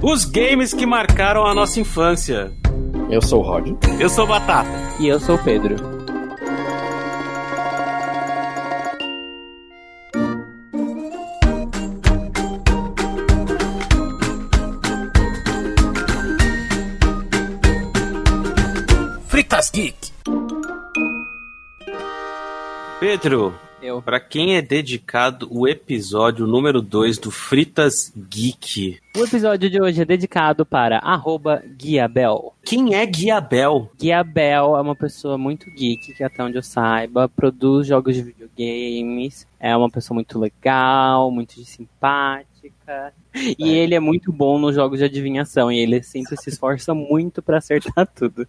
Os games que marcaram a nossa infância. Eu sou o Rod. Eu sou o Batata. E eu sou o Pedro. Fritas Geek. Pedro, Pra quem é dedicado o episódio número 2 do Fritas Geek? O episódio de hoje é dedicado para arroba Guiabel. Quem é Guiabel? Guiabel é uma pessoa muito geek, que até onde eu saiba, produz jogos de videogames, é uma pessoa muito legal, muito simpática. E ele é muito bom nos jogos de adivinhação, e ele sempre se esforça muito pra acertar tudo.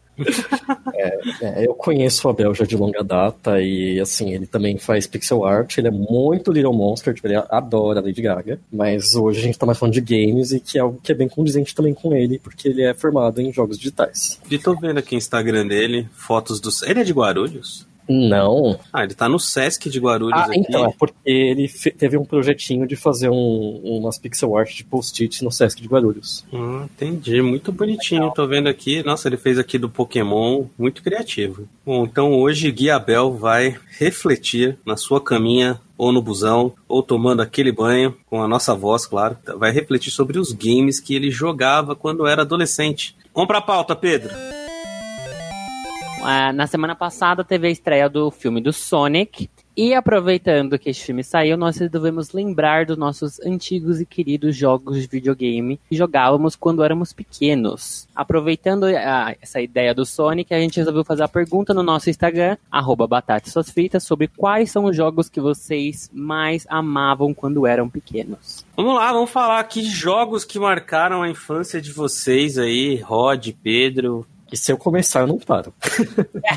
É, eu conheço o Abel já de longa data e, assim, ele também faz pixel art, ele é muito Little Monster, tipo, ele adora Lady Gaga, mas hoje a gente tá mais falando de games e que é algo que é bem condizente também com ele, porque ele é formado em jogos digitais. E tô vendo aqui o Instagram dele, fotos dos. Ele é de Guarulhos? Não. Ah, ele tá no Sesc de Guarulhos Ah, aqui. então, é porque ele teve um projetinho de fazer um, umas pixel art de post-it no Sesc de Guarulhos. Hum, entendi, muito bonitinho. Tô vendo aqui. Nossa, ele fez aqui do Pokémon, muito criativo. Bom, então hoje Guiabel vai refletir na sua caminha ou no busão, ou tomando aquele banho, com a nossa voz, claro. Vai refletir sobre os games que ele jogava quando era adolescente. Vamos pra pauta, Pedro. Ah, na semana passada teve a estreia do filme do Sonic. E aproveitando que esse filme saiu, nós devemos lembrar dos nossos antigos e queridos jogos de videogame que jogávamos quando éramos pequenos. Aproveitando ah, essa ideia do Sonic, a gente resolveu fazer a pergunta no nosso Instagram, arroba Batata Suas Fritas, sobre quais são os jogos que vocês mais amavam quando eram pequenos. Vamos lá, vamos falar aqui de jogos que marcaram a infância de vocês aí, Rod, Pedro. E se eu começar, eu não paro.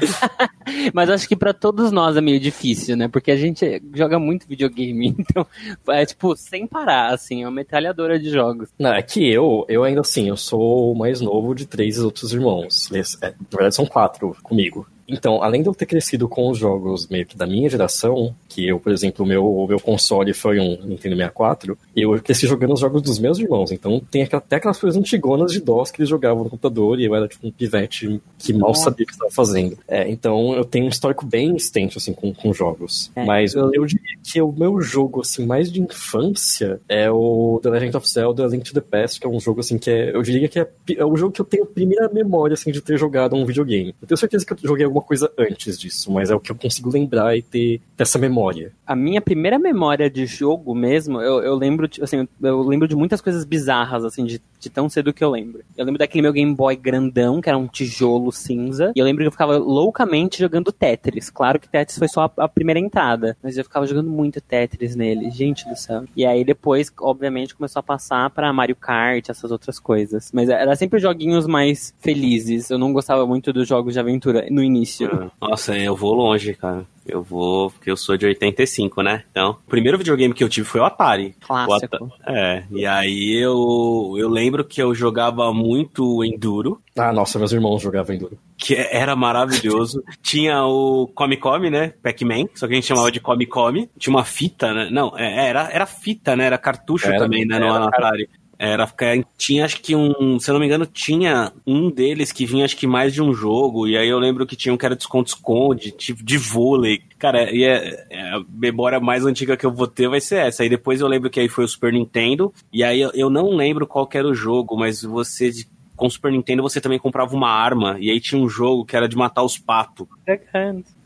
Mas acho que pra todos nós é meio difícil, né? Porque a gente joga muito videogame, então é tipo sem parar, assim, é uma metralhadora de jogos. Não, é que eu, eu ainda assim, eu sou o mais novo de três outros irmãos. É, na verdade, são quatro comigo. Então, além de eu ter crescido com os jogos meio que da minha geração, que eu, por exemplo, o meu, o meu console foi um Nintendo 64, eu cresci jogando os jogos dos meus irmãos. Então, tem até aquelas coisas antigonas de DOS que eles jogavam no computador e eu era tipo um pivete que mal sabia o que estava fazendo. É, então, eu tenho um histórico bem extenso, assim, com, com jogos. É, Mas eu- eu diria que o meu jogo, assim, mais de infância é o The Legend of Zelda Link to the Past, que é um jogo, assim, que é, eu diria que é, é o jogo que eu tenho a primeira memória, assim, de ter jogado um videogame. Eu tenho certeza que eu joguei alguma coisa antes disso, mas é o que eu consigo lembrar e ter, essa memória. A minha primeira memória de jogo mesmo, eu, eu lembro, de- assim, eu lembro de muitas coisas bizarras, assim, de, de tão cedo que eu lembro. Eu lembro daquele meu Game Boy grandão, que era um tijolo cinza, e eu lembro que eu ficava loucamente jogando Tetris. Claro que Tetris foi só a, a primeira entrada, mas eu ficava jogando muito Tetris nele, gente do céu. E aí depois, obviamente, começou a passar pra Mario Kart, essas outras coisas. Mas era sempre joguinhos mais felizes. Eu não gostava muito dos jogos de aventura no início. Nossa, eu vou longe, cara. Eu vou, porque eu sou de 85, né? Então, o primeiro videogame que eu tive foi o Atari. O Clássico. Ata- É, e aí eu, eu lembro que eu jogava muito Enduro, Ah, nossa, meus irmãos jogavam Enduro. que era maravilhoso. Tinha o Come Come, né? Pac-Man, só que a gente chamava de Come Come. Tinha uma fita, né? Não, é, era, era fita, né? Era cartucho Era, também, né? No era, Atari. Era, tinha acho que um, se eu não me engano, tinha um deles que vinha acho que mais de um jogo, e aí eu lembro que tinha um que era de esconde-esconde, tipo de vôlei. Cara, e é, é, a memória mais antiga que eu vou ter vai ser essa. Aí depois eu lembro que aí foi o Super Nintendo, e aí eu, eu não lembro qual era o jogo, mas você com o Super Nintendo você também comprava uma arma, e aí tinha um jogo que era de matar os patos. É,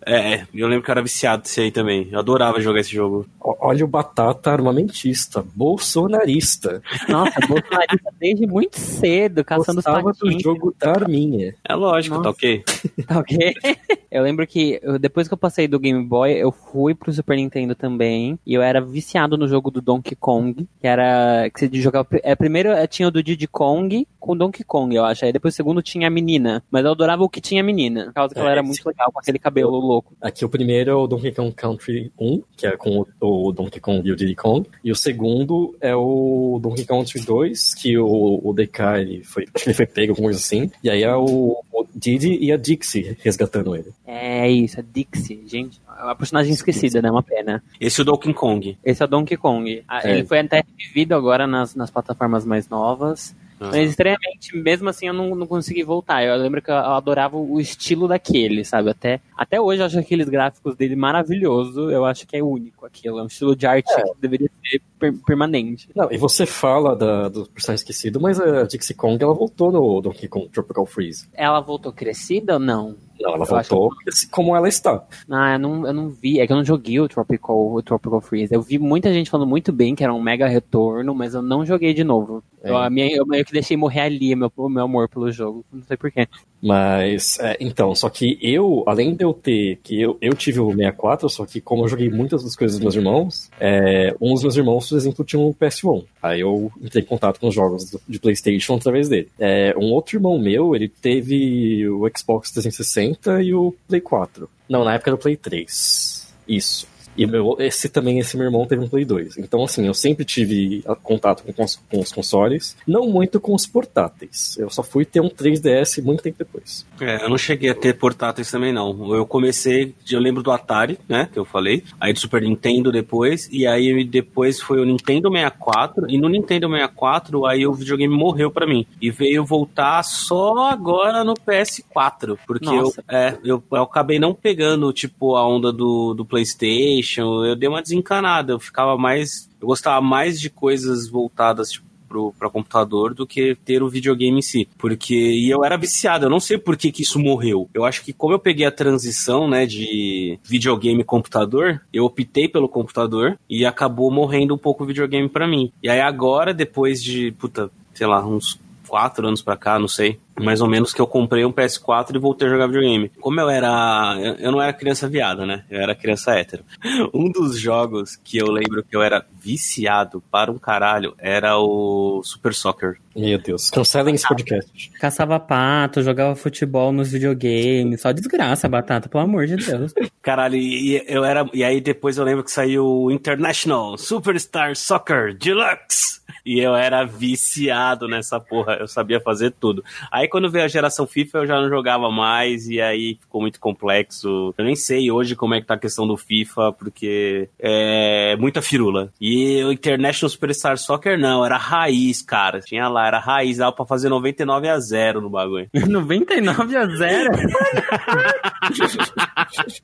é, eu lembro que eu era viciado desse aí também. Eu adorava jogar esse jogo. Olha o Batata armamentista, bolsonarista. Nossa, bolsonarista desde muito cedo, caçando os Gostava do patinhos. jogo da arminha. É lógico, Nossa. tá ok? Tá ok? eu lembro que eu- depois que eu passei do Game Boy, eu fui pro Super Nintendo também. E eu era viciado no jogo do Donkey Kong. Que era. Que você jogava. É, primeiro eh, tinha o do Diddy Kong com o Donkey Kong, eu acho. Aí depois o segundo tinha a menina. Mas eu adorava o que tinha a menina. Por causa que ela É, era esse- muito legal com aquele cabelo louco. Aqui o primeiro é o Donkey Kong Country 1, que é com o, o Donkey Kong e o Diddy Kong. E o segundo é o Donkey Kong Country 2, que o, o DK ele foi, acho que ele foi pego, alguma coisa assim. E aí é o, o Diddy e a Dixie resgatando ele. É isso, a Dixie, gente. É uma personagem esquecida, né? Uma pena. Esse é o Donkey Kong. Esse é o Donkey Kong. Ah, É. Ele foi até revivido agora nas, nas plataformas mais novas. Uhum. Mas estranhamente, mesmo assim, eu não, não consegui voltar. Eu lembro que eu, adorava o estilo daquele, sabe? Até, até hoje eu acho aqueles gráficos dele maravilhoso. Eu acho que é único aquilo. É um estilo de arte é. que deveria ser per permanente. Não, e você fala da, do personagem esquecido, mas a Dixie Kong ela voltou no Donkey Kong Tropical Freeze. Ela voltou crescida ou não? Não, ela voltou acho... como ela está. Ah, eu não, eu não vi. É que eu não joguei o Tropical, o Tropical Freeze. Eu vi muita gente falando muito bem que era um mega retorno, mas eu não joguei de novo. É. Eu, a minha, eu meio que deixei morrer ali meu, meu amor pelo jogo. Não sei porquê. Mas, é, então, só que eu, além de eu ter, que eu, eu tive o 64, só que como eu joguei muitas das coisas dos meus irmãos, é, um dos meus irmãos, por exemplo, tinha um PS1. Aí eu entrei em contato com os jogos de PlayStation através dele. É, um outro irmão meu, ele teve o Xbox 360 e o Play 4. Não, na época era o Play 3. Isso. E meu, esse também, esse meu irmão teve um Play 2. Então, assim, eu sempre tive contato com, com os consoles, não muito com os portáteis. Eu só fui ter um 3DS muito tempo depois. É, eu não cheguei a ter portáteis também, não. Eu comecei, eu lembro do Atari, né, que eu falei, aí do Super Nintendo depois, e aí depois foi o Nintendo 64, e no Nintendo 64, aí o videogame morreu para mim. E veio voltar só agora no PS4, porque eu, é, eu, eu acabei não pegando, tipo, a onda do, do PlayStation PlayStation, eu dei uma desencanada. Eu ficava mais. Eu gostava mais de coisas voltadas, tipo, para computador do que ter o videogame em si. Porque e eu era viciado, eu não sei por que, que isso morreu. Eu acho que como eu peguei a transição, né, de videogame computador, eu optei pelo computador e acabou morrendo um pouco o videogame para mim. E aí agora, depois de, puta, sei lá, uns quatro anos pra cá, não sei. Mais ou menos que eu comprei um PS4 e voltei a jogar videogame. Como eu era. Eu não era criança viada, né? Eu era criança hétero. Um dos jogos que eu lembro que eu era viciado para um caralho era o Super Soccer. Meu Deus, cancelem esse podcast. Caçava pato, jogava futebol nos videogames, só desgraça, batata, pelo amor de Deus. Caralho, e, eu era. E aí depois eu lembro que saiu o International Superstar Soccer Deluxe. E eu era viciado nessa porra, eu sabia fazer tudo. Aí quando veio a geração FIFA eu já não jogava mais e aí ficou muito complexo. Eu nem sei hoje como é que tá a questão do FIFA, porque é muita firula. E o International Superstar Soccer não, era raiz, cara. Tinha lá, era raiz, dava pra fazer 99 a 0 no bagulho. 99 a 0?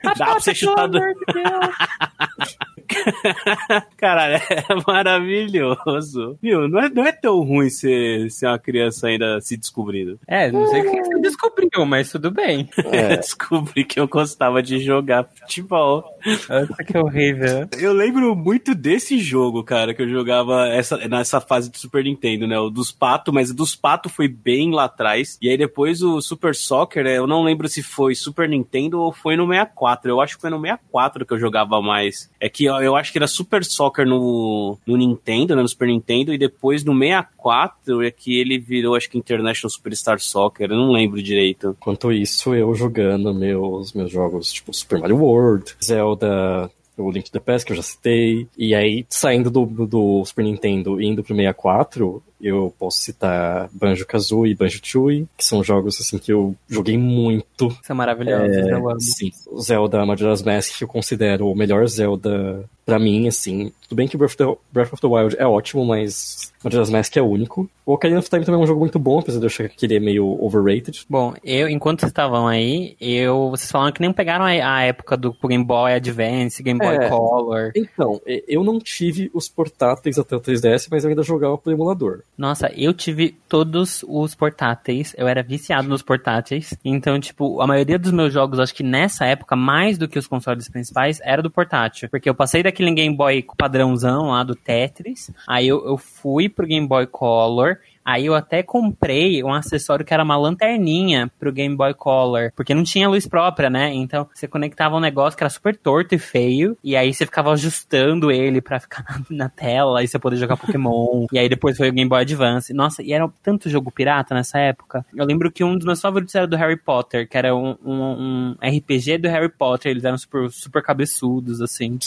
Dá pra você chutar do... Caralho, é maravilhoso. Viu? Não é, não é tão ruim ser, ser uma criança ainda se descobrindo. É, não sei o que você descobriu, mas tudo bem. É. Descobri que eu gostava de jogar futebol. Nossa, que horrível. Eu lembro muito desse jogo, cara, que eu jogava essa, nessa fase do Super Nintendo, né? O dos patos, mas o dos patos foi bem lá atrás. E aí depois o Super Soccer, eu não lembro se foi Super Nintendo ou foi no 64. Eu acho que foi no 64 que eu jogava mais. É que ó, eu acho que era Super Soccer no, no Nintendo, né, no Super Nintendo, e depois no 64 é que ele virou, acho que International Superstar Soccer, eu não lembro direito. Enquanto isso, eu jogando meus, meus jogos, tipo Super Mario World, Zelda, o Link to the Past, que eu já citei, e aí saindo do, do Super Nintendo e indo pro 64, eu posso citar Banjo-Kazooie e Banjo-Tooie, que são jogos assim que eu joguei muito. São maravilhosos, é, eu amo. Sim, o Zelda Majora's Mask que eu considero o melhor Zelda para mim, assim. Tudo bem que Breath of, the, Breath of the Wild é ótimo, mas Majora's Mask é único. O Ocarina of Time também é um jogo muito bom, apesar de eu achar que ele é meio overrated. Bom, eu, enquanto vocês estavam aí, eu, vocês falaram que nem pegaram a, a época do Game Boy Advance, Game Boy é, Color. Então, eu não tive os portáteis até o 3DS, mas eu ainda jogava pelo emulador. Nossa, eu tive todos os portáteis. Eu era viciado nos portáteis. Então, tipo, a maioria dos meus jogos, acho que nessa época, mais do que os consoles principais, era do portátil. Porque eu passei daquele Game Boy padrãozão lá do Tetris. Aí eu, eu fui pro Game Boy Color. Aí eu até comprei um acessório que era uma lanterninha pro Game Boy Color, porque não tinha luz própria, né? Então você conectava um negócio que era super torto e feio, e aí você ficava ajustando ele para ficar na, na, tela e você poder jogar Pokémon. e aí depois foi o Game Boy Advance. Nossa, e era tanto jogo pirata nessa época. Eu lembro que um dos meus favoritos era do Harry Potter, que era um, um, um RPG do Harry Potter. Eles eram super, super cabeçudos, assim.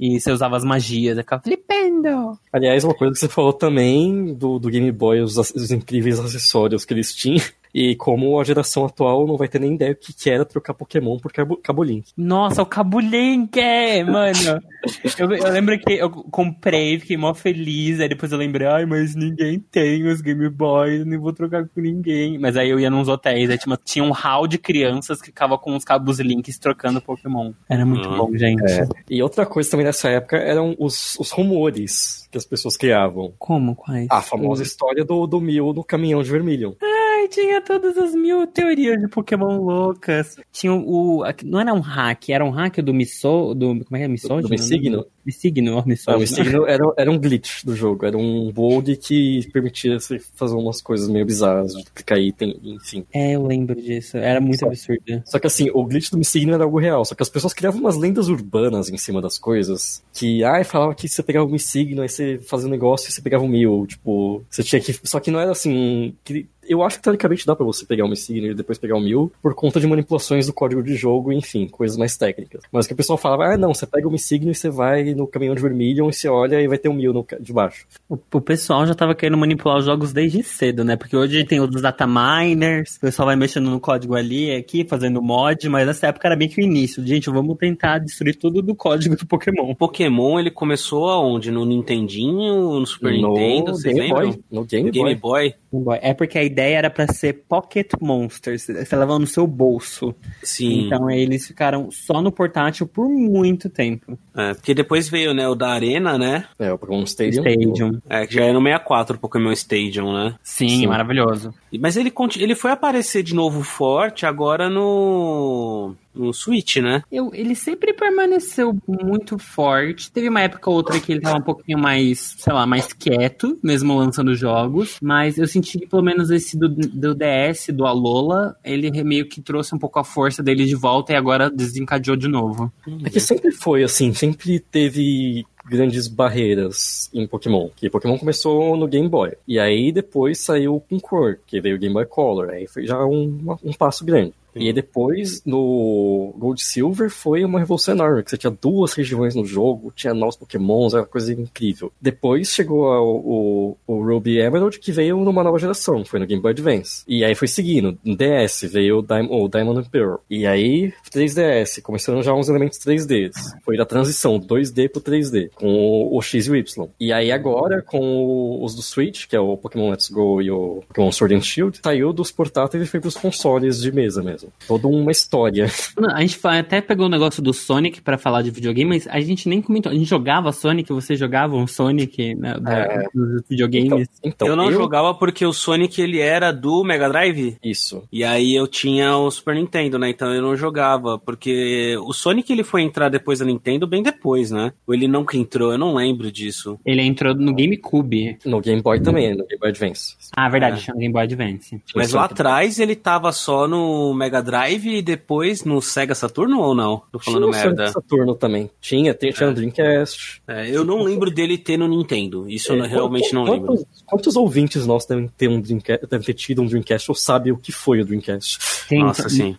E você usava as magias, ficava flipendo. Aliás, uma coisa que você falou também do, do Game Boy, os, os incríveis acessórios que eles tinham. E como a geração atual não vai ter nem ideia o que que era trocar Pokémon por Cabo, Cabo Link. Nossa, o Cabulink, é, mano. eu, eu lembro que eu comprei, fiquei mó feliz, aí depois eu lembrei, ai, mas ninguém tem os Game Boys, nem vou trocar com ninguém. Mas aí eu ia nos hotéis, aí tinha, tinha um hall de crianças que ficava com os cabos Links trocando Pokémon. Era muito Uhum. bom, gente. É. E outra coisa também nessa época eram os, os rumores que as pessoas criavam. Como? Quais? A famosa história do, do Mil no caminhão de Vermilion. Tinha todas as mil teorias de Pokémon loucas. Tinha o. Não era um hack, era um hack do Miso. Do, como é que é? Misogi? Do Missigno? Missigno, ou Misogi. Não, Missigno era, era um glitch do jogo, era um bug que permitia você fazer umas coisas meio bizarras, de clicar item, enfim. É, eu lembro disso. Era muito Só- absurdo. Só que assim, o glitch do Missigno era algo real, só que as pessoas criavam umas lendas urbanas em cima das coisas, que, ai, falava que você pegava o Missigno, aí você fazia um negócio e você pegava o Mil, tipo, você tinha que... Só que não era assim... que- Eu acho que teoricamente dá pra você pegar o Missigno e depois pegar o Mil, por conta de manipulações do código de jogo, enfim, coisas mais técnicas. Mas que o pessoal falava, ah, não, você pega o Missigno e você vai no caminhão de Vermilion e você olha e vai ter um Mil no, de baixo. O, o pessoal já tava querendo manipular os jogos desde cedo, né? Porque hoje tem os data miners, o pessoal vai mexendo no código ali, aqui, fazendo mod, mas nessa época era bem que o início. Gente, vamos tentar destruir tudo do código do Pokémon. O Pokémon, ele começou aonde? No Nintendinho, no Super no Nintendo, vocês Game lembram? Boy. No Game, Game Boy. Boy? É porque a ideia era pra ser Pocket Monsters, você levava no seu bolso. Sim. Então eles ficaram só no portátil por muito tempo. É, porque depois veio, né, o da Arena, né? É, o Pokémon Stadium. Stadium. É, que já é no 64 o Pokémon Stadium, né? Sim, Sim. maravilhoso. Mas ele, ele foi aparecer de novo forte agora no. No Switch, né? Eu, ele sempre permaneceu muito forte. Teve uma época ou outra que ele tava um pouquinho mais, sei lá, mais quieto, mesmo lançando jogos. Mas eu senti que pelo menos esse do, do DS, do Alola, ele meio que trouxe um pouco a força dele de volta e agora desencadeou de novo. É que sempre foi assim, sempre teve grandes barreiras em Pokémon. Que Pokémon começou no Game Boy. E aí depois saiu com cor, que veio o Game Boy Color. Aí foi já um, um passo grande. E aí depois, no Gold Silver, foi uma revolução enorme, que você tinha duas regiões no jogo, tinha novos pokémons, era uma coisa incrível. Depois chegou o, o Ruby Emerald, que veio numa nova geração, foi no Game Boy Advance. E aí foi seguindo, no DS veio o, Dim- o Diamond and Pearl. E aí, 3DS, começando já uns elementos 3D. Foi da transição do 2D pro 3D, com o, o X e o Y. E aí agora, com o- os do Switch, que é o Pokémon Let's Go e o Pokémon Sword and Shield, saiu dos portáteis e foi pros consoles de mesa mesmo. Toda uma história. Não, A gente até pegou o negócio do Sonic pra falar de videogame, mas a gente nem comentou. A gente jogava Sonic, vocês jogavam Sonic né, da- É. dos videogames? Então, eu não jogava porque o Sonic ele era do Mega Drive. Isso. E aí eu tinha o Super Nintendo, né? Então eu não jogava, porque o Sonic ele foi entrar depois da Nintendo bem depois, né? Ou ele nunca entrou, eu não lembro disso. Ele entrou no GameCube. No Game Boy também, no Game Boy Advance. Ah, verdade, É. chama Game Boy Advance. Mas lá atrás ele tava só no Mega Drive e depois no Sega Saturno ou não? Tô falando Tinha merda. Saturno também. Tinha, tinha, tinha no Dreamcast. É, eu não lembro dele ter no Nintendo. Isso eu É, realmente não quantos, lembro. Quantos ouvintes nossos devem ter, um Dreamcast, devem ter tido um Dreamcast ou sabem o que foi o Dreamcast? Tem- Nossa, sim.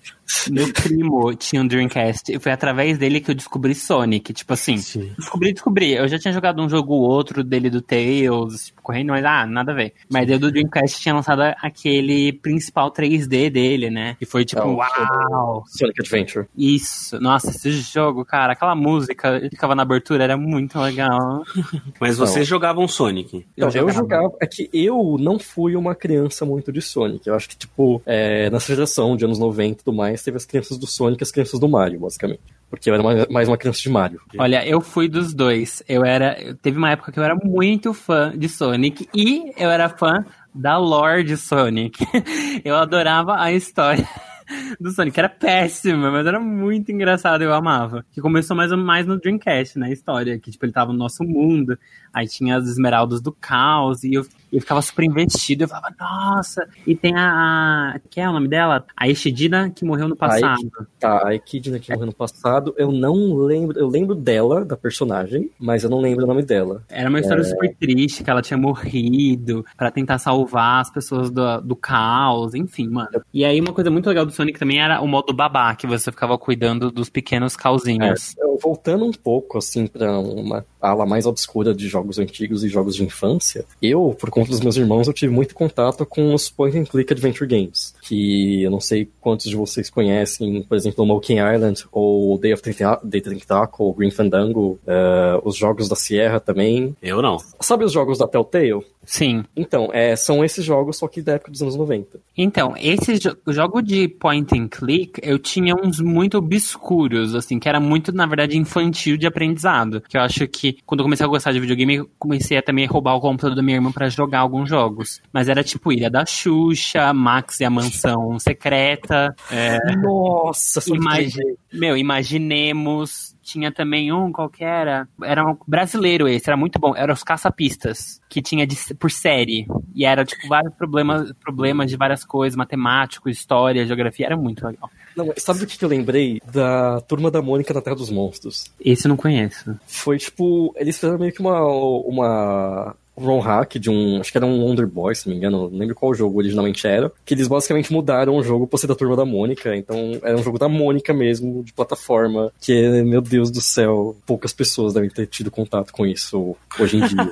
Meu primo tinha um Dreamcast e foi através dele que eu descobri Sonic. Tipo assim, descobri, descobri. Eu já tinha jogado um jogo ou outro dele do Tails, tipo, correndo, mas ah, nada a ver. Mas o do Dreamcast tinha lançado aquele principal 3D dele, né? E foi tipo, É, o uau! Sonic Adventure. Isso, nossa, esse jogo, cara, aquela música que ficava na abertura era muito legal. Mas vocês jogavam Sonic. Então, eu, jogava. jogava. É que eu não fui uma criança muito de Sonic. Eu acho que, tipo, é, nessa geração de anos 90 e tudo mais, teve as crianças do Sonic e as crianças do Mario, basicamente. Porque eu era mais, mais uma criança de Mario. Olha, eu fui dos dois. Eu era. Teve uma época que eu era muito fã de Sonic e eu era fã da lore de Sonic. Eu adorava a história do Sonic, era péssima, mas era muito engraçado, eu amava. Que começou mais ou mais no Dreamcast, né? A história, que tipo, ele tava no nosso mundo, aí tinha as esmeraldas do caos, e eu, eu ficava super investido, eu falava, nossa, e tem a. a que é o nome dela? A Eshidina que morreu no passado. Tá, a Echidna que morreu no passado, eu não lembro. Eu lembro dela, da personagem, mas eu não lembro o nome dela. Era uma história super triste, que ela tinha morrido pra tentar salvar as pessoas do, do caos, enfim, mano. E aí uma coisa muito legal do Sonic também era o modo babá, que você ficava cuidando dos pequenos causinhos. Eu, voltando um pouco, assim, pra uma ala mais obscura de jogos antigos e jogos de infância, eu, por conta dos meus irmãos, eu tive muito contato com os point and click adventure games. que eu não sei quantos de vocês conhecem, por exemplo, Monkey Island, ou Day of the Tentacle, Green Fandango, uh, os jogos da Sierra também. Eu não. Sabe os jogos da Telltale? Sim. Então, é, são esses jogos, só que da época dos anos 90. Então, esse jo jogo de point and click, eu tinha uns muito obscuros, assim, que era muito, na verdade, infantil de aprendizado. Que eu acho que, quando eu comecei a gostar de videogame, eu comecei a também roubar o computador da minha irmã para jogar alguns jogos. Mas era tipo Ilha da Xuxa, Max e a Mansão Secreta. É... Nossa, Imagi Meu, imaginemos tinha também um qualquer era. Era um brasileiro esse, era muito bom. Era os caçapistas, que tinha de, por série. E era, tipo, vários problemas, problemas de várias coisas, matemático, história, geografia. Era muito legal. Não, sabe o que eu lembrei? Da Turma da Mônica na Terra dos Monstros. Esse eu não conheço. Foi, tipo, eles fizeram meio que uma, uma ROM hack de um. Acho que era um Wonder Boy, se não me engano, não lembro qual jogo originalmente era. Que eles basicamente mudaram o jogo pra ser da turma da Mônica. Então era um jogo da Mônica mesmo, de plataforma. Que, meu Deus do céu, poucas pessoas devem ter tido contato com isso hoje em dia.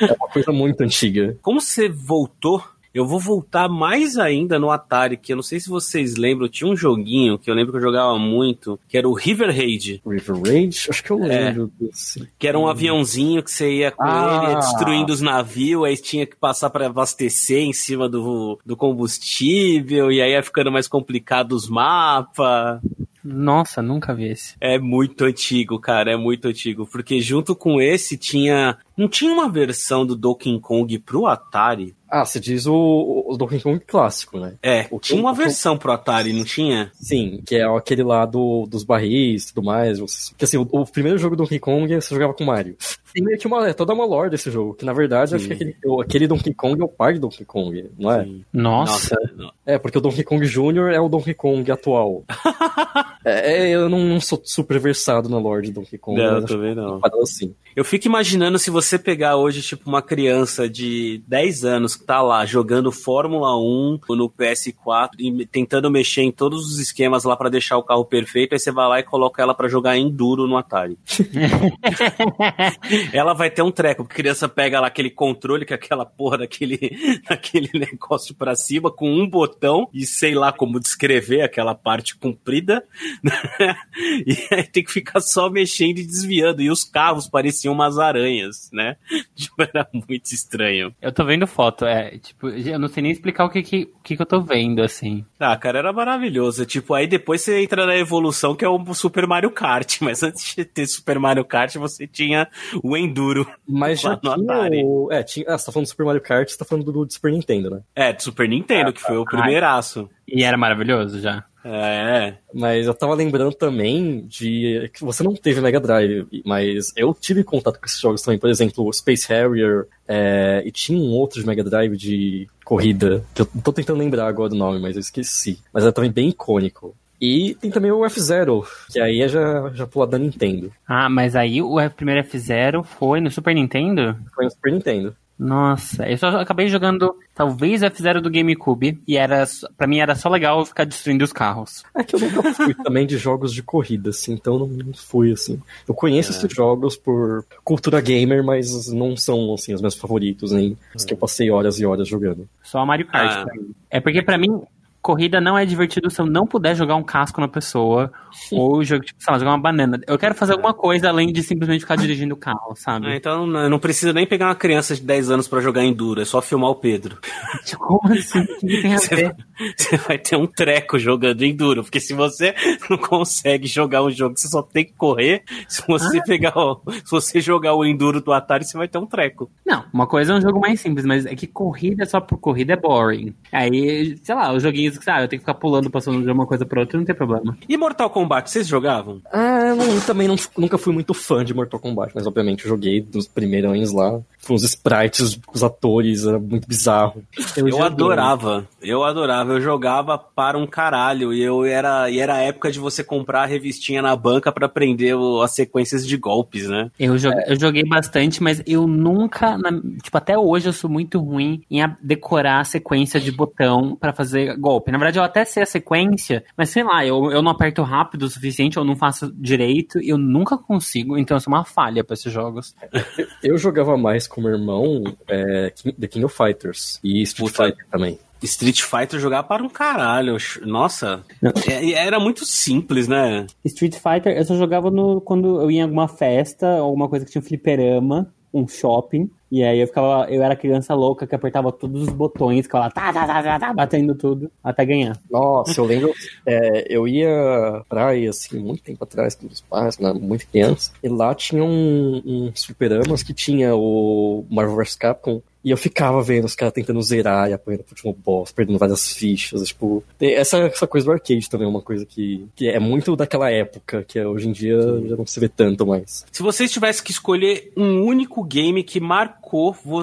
é uma coisa muito antiga. Como você voltou eu vou voltar mais ainda no Atari, que eu não sei se vocês lembram, tinha um joguinho que eu lembro que eu jogava muito, que era o River Raid. River Raid? Acho que eu é. lembro é, desse. Que era um aviãozinho que você ia com ah. ele, destruindo os navios, aí tinha que passar para abastecer em cima do, do combustível, e aí ia ficando mais complicado os mapas. Nossa, nunca vi esse. É muito antigo, cara, é muito antigo. Porque junto com esse tinha. Não tinha uma versão do Donkey Kong pro Atari? Ah, você diz o, o Donkey Kong clássico, né? É, o tinha uma versão pro Atari, não tinha? Sim, que é aquele lá do, dos barris e tudo mais. Que assim, o, o, primeiro jogo do Donkey Kong você jogava com o Mario. Tem meio que uma, é toda uma lore desse jogo, que na verdade acho que aquele, aquele Donkey Kong é o pai do Donkey Kong, não é? Sim. Nossa. É, porque o Donkey Kong Jr. é o Donkey Kong atual. é, eu não sou super versado na lore de Donkey Kong. Não, também não. Assim. Eu fico imaginando se você pegar hoje, tipo, uma criança de 10 anos que tá lá jogando Fórmula 1 no PS4 e tentando mexer em todos os esquemas lá para deixar o carro perfeito, aí você vai lá e coloca ela para jogar Enduro no Atari. ela vai ter um treco, porque a criança pega lá aquele controle, que é aquela porra daquele, daquele negócio para cima, com um botão e sei lá como descrever aquela parte comprida, né? e aí tem que ficar só mexendo e desviando, e os carros pareciam umas aranhas, né? Tipo, era muito estranho. Eu tô vendo foto, é, tipo, eu não sei nem explicar o que que, o que, que eu tô vendo, assim. Ah, cara, era maravilhoso. Tipo, aí depois você entra na evolução que é o Super Mario Kart, mas antes de ter Super Mario Kart, você tinha o Enduro. Mas já tinha o... É, tinha... Ah, você tá falando do Super Mario Kart, você tá falando do, do Super Nintendo, né? É, do Super Nintendo, ah, que foi o primeiraço. E era maravilhoso já. É. Mas eu tava lembrando também de que você não teve Mega Drive, mas eu tive contato com esses jogos também. Por exemplo, Space Harrier, é, e tinha um outro de Mega Drive de corrida, que eu tô tentando lembrar agora do nome, mas eu esqueci. Mas era também bem icônico. E tem também o F-Zero, que aí é já, já pulado da Nintendo. Ah, mas aí o primeiro F-Zero foi no Super Nintendo? Foi no Super Nintendo. Nossa, eu só acabei jogando talvez F-Zero do GameCube e era para mim era só legal ficar destruindo os carros. É que eu nunca fui também de jogos de corrida, assim, então não, não fui assim. Eu conheço é. esses jogos por cultura gamer, mas não são assim os meus favoritos, nem os que eu passei horas e horas jogando. Só Mario Kart. Ah. É porque para mim corrida não é divertido se eu não puder jogar um casco na pessoa ou jogo, tipo, sei lá, jogar uma banana. Eu quero fazer alguma coisa além de simplesmente ficar dirigindo o carro, sabe? É, então não precisa nem pegar uma criança de 10 anos para jogar Enduro, é só filmar o Pedro. Como assim? Você vai ter um treco jogando Enduro, porque se você não consegue jogar um jogo, você só tem que correr, se você ah. pegar o, se você jogar o Enduro do Atari, você vai ter um treco. Não, uma coisa é um jogo mais simples, mas é que corrida só por corrida é boring. Aí, sei lá, os joguinhos que, sabe, eu tenho que ficar pulando, passando de uma coisa pra outra, não tem problema. E Mortal Kombat, vocês jogavam? Ah, eu também não, nunca fui muito fã de Mortal Kombat, mas obviamente eu joguei dos primeiros lá. Com os sprites, os atores, era muito bizarro. Eu, eu adorava, eu adorava, eu jogava para um caralho. E eu era, e era a época de você comprar a revistinha na banca para aprender o, as sequências de golpes, né? Eu joguei, é. eu joguei bastante, mas eu nunca, na, tipo, até hoje eu sou muito ruim em decorar a sequência de botão para fazer golpe. Na verdade, eu até sei a sequência, mas sei lá, eu, eu não aperto rápido o suficiente, eu não faço direito, eu nunca consigo, então eu sou uma falha para esses jogos. Eu jogava mais com meu irmão é, The King of Fighters e Street Puta. Fighter também. Street Fighter jogava para um caralho. Nossa, é, era muito simples, né? Street Fighter eu só jogava no, quando eu ia em alguma festa, alguma coisa que tinha um fliperama, um shopping. E aí eu ficava, eu era criança louca que apertava todos os botões, ficava lá, tá, tá, tá, tá, tá, batendo tudo até ganhar. Nossa, eu lembro, é, eu ia praia, assim, muito tempo atrás com os pais, era muito criança, e lá tinha um, uns fliperamas que tinha o Marvel vs Capcom, e eu ficava vendo os caras tentando zerar e apanhando pro último boss, perdendo várias fichas. Tipo, essa, essa coisa do arcade também é uma coisa que, que é muito daquela época, que hoje em dia já não se vê tanto mais. Se vocês tivessem que escolher um único game que marcou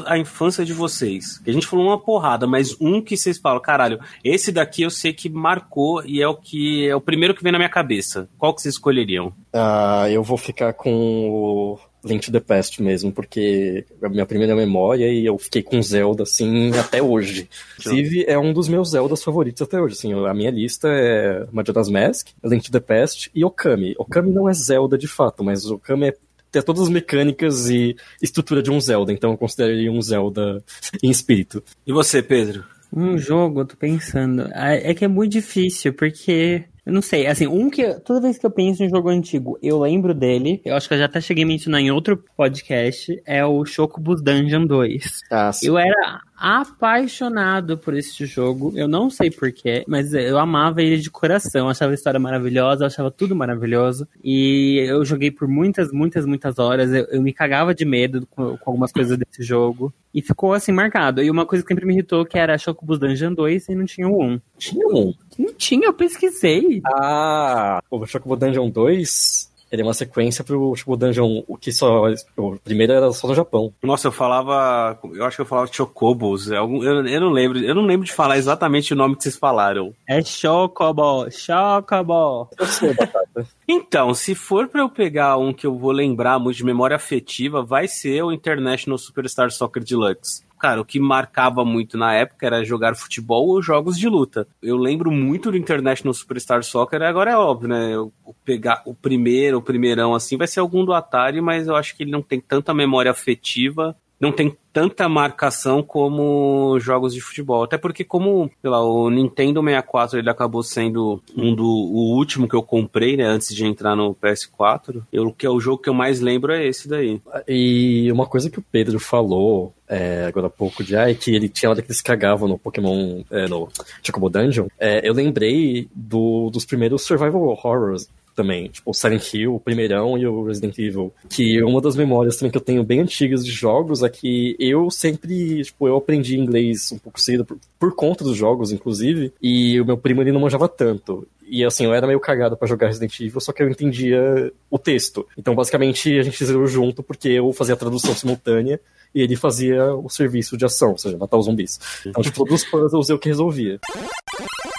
a infância de vocês, a gente falou uma porrada, mas um que vocês falam, caralho, esse daqui eu sei que marcou e é o que é o primeiro que vem na minha cabeça. Qual que vocês escolheriam? Ah, eu vou ficar com o Link to the Past mesmo, porque é a minha primeira memória e eu fiquei com Zelda, assim, até hoje. Inclusive, é um dos meus Zeldas favoritos até hoje, assim, a minha lista é Majora's Mask, Link to the Past e Okami. Okami não é Zelda de fato, mas Okami é ter todas as mecânicas e estrutura de um Zelda, então eu consideraria um Zelda em espírito. E você, Pedro? Um jogo, eu tô pensando. É que é muito difícil, porque eu não sei, assim, um que. Toda vez que eu penso em jogo antigo, eu lembro dele. Eu acho que eu já até cheguei a mencionar em outro podcast. É o Chocobus Dungeon 2. Ah, eu era apaixonado por esse jogo. Eu não sei porquê, mas eu amava ele de coração. Eu achava a história maravilhosa, achava tudo maravilhoso. E eu joguei por muitas, muitas, muitas horas. Eu, eu me cagava de medo com, com, algumas coisas desse jogo. E ficou assim marcado. E uma coisa que sempre me irritou que era Chocobus Dungeon 2 e não tinha o 1. Tinha um. Não tinha, eu pesquisei. Ah, o Chocobo Dungeon 2, ele é uma sequência pro Chocobo Dungeon, o que só. O primeiro era só no Japão. Nossa, eu falava. Eu acho que eu falava Chocobos. É eu, eu não lembro. Eu não lembro de falar exatamente o nome que vocês falaram. É Chocobo, Chocobo. Eu sei, Batata. Então, se for para eu pegar um que eu vou lembrar muito de memória afetiva, vai ser o International Superstar Soccer Deluxe cara, o que marcava muito na época era jogar futebol ou jogos de luta. Eu lembro muito do International Superstar Soccer, agora é óbvio, né? Eu pegar o primeiro, o primeirão assim, vai ser algum do Atari, mas eu acho que ele não tem tanta memória afetiva não tem tanta marcação como jogos de futebol. Até porque, como sei lá, o Nintendo 64 ele acabou sendo um do o último que eu comprei, né, antes de entrar no PS4. Eu, que é o jogo que eu mais lembro é esse daí. E uma coisa que o Pedro falou é, agora há pouco ah, é que ele tinha hora que eles cagavam no Pokémon, é, no Chocobo Dungeon. É, eu lembrei do, dos primeiros survival horrors também, tipo o Silent Hill, o primeirão e o Resident Evil. Que uma das memórias também que eu tenho bem antigas de jogos é que eu sempre, tipo, eu aprendi inglês um pouco cedo, por, por conta dos jogos, inclusive, e o meu primo ele não manjava tanto. E assim, eu era meio cagado para jogar Resident Evil, só que eu entendia o texto. Então, basicamente, a gente zerou junto porque eu fazia a tradução simultânea e ele fazia o serviço de ação, ou seja, matar os zumbis. Então, tipo, todos os puzzles eu que resolvia.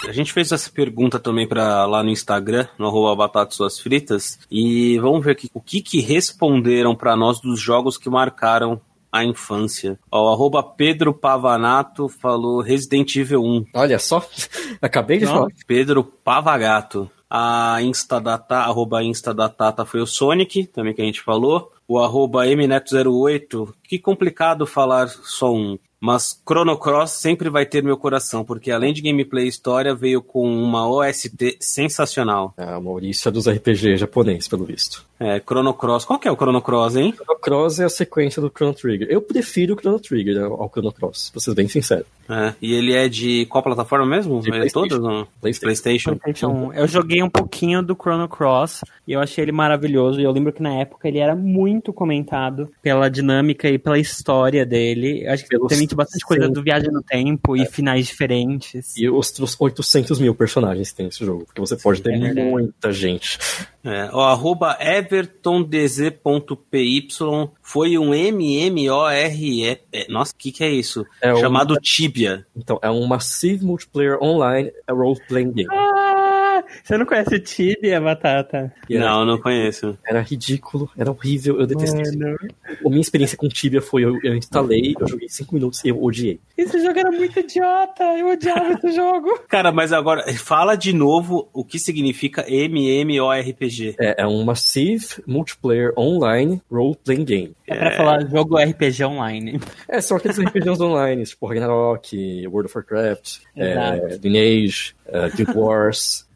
A gente fez essa pergunta também para lá no Instagram, no arroba Batata Suas Fritas, e vamos ver aqui o que, que responderam para nós dos jogos que marcaram a infância. Ó, o arroba Pedro Pavanato falou Resident Evil 1. Olha só, acabei de Não, falar. Pedro Pavagato. A Instadata, arroba Instadatata foi o Sonic, também que a gente falou. O arroba Mneto08, que complicado falar só um. Mas Chrono Cross sempre vai ter meu coração, porque além de gameplay e história, veio com uma OST sensacional. Ah, Maurício é dos RPG japonês, pelo visto. É, Chrono Cross. Qual que é o Chrono Cross, hein? Chrono Cross é a sequência do Chrono Trigger. Eu prefiro o Chrono Trigger ao Chrono Cross, pra ser bem sincero. É, e ele é de qual plataforma mesmo? De é todas? Não? PlayStation. PlayStation. Eu joguei um pouquinho do Chrono Cross e eu achei ele maravilhoso. E eu lembro que na época ele era muito comentado pela dinâmica e pela história dele. Eu acho que Pelos também tinha bastante coisa do Viagem no Tempo é. e finais diferentes. E os 800 mil personagens tem esse jogo, porque você pode ter é muita gente. É, o arroba evertondz.py foi um MMORE. É, nossa, o que, que é isso? É chamado um, Tibia. Então, é um Massive Multiplayer Online Role-Playing Game. Ah, Você não conhece o Tibia, Batata? Não, não conheço. Era ridículo, era horrível, eu detestei. A minha experiência com Tibia foi, eu, eu instalei, eu joguei 5 minutos e eu odiei. Esse jogo era muito idiota, eu odiava esse jogo. Cara, mas agora, fala de novo o que significa MMORPG. É, é um Massive Multiplayer Online Role-Playing Game. É pra falar jogo RPG online. É, são aqueles RPGs online, tipo Ragnarok, World of Warcraft, é. Lineage, é, Guild Wars.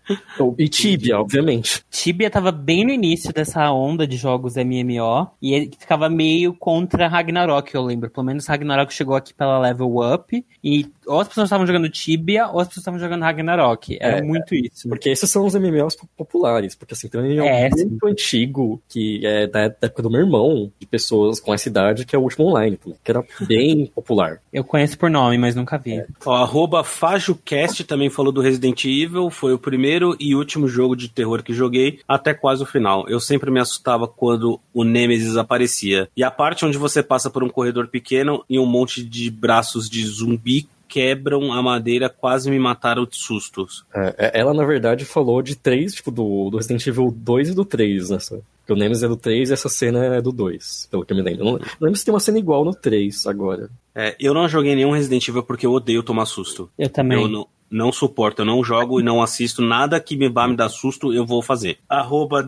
E Tibia, obviamente. Tibia tava bem no início dessa onda de jogos MMO e ele ficava meio contra Ragnarok, eu lembro. Pelo menos Ragnarok chegou aqui pela Level Up e ou as pessoas estavam jogando Tibia ou as pessoas estavam jogando Ragnarok. Era É, muito isso. Porque esses são os MMOs po- populares. Porque assim, tem um MMO É, sim. muito antigo, que é da, época do meu irmão, de pessoas com essa idade, que é o último online, que era bem popular. Eu conheço por nome, mas nunca vi. Ó, arroba FajoCast também falou do Resident Evil, foi o primeiro e último jogo de terror que joguei, até quase o final. Eu sempre me assustava quando o Nemesis aparecia. E a parte onde você passa por um corredor pequeno e um monte de braços de zumbi quebram a madeira, quase me mataram de sustos. É, é, ela, na verdade, falou de três, tipo, do, do Resident Evil 2 e do 3, nessa. Porque o Nemesis é do 3 e essa cena é do 2, pelo que eu me lembro. Eu não lembro, não lembro se tem uma cena igual no 3 agora. É, eu não joguei nenhum Resident Evil porque eu odeio tomar susto. Eu também. Eu não, não suporto, eu não jogo e não assisto nada que me vá me dar susto, eu vou fazer. Arroba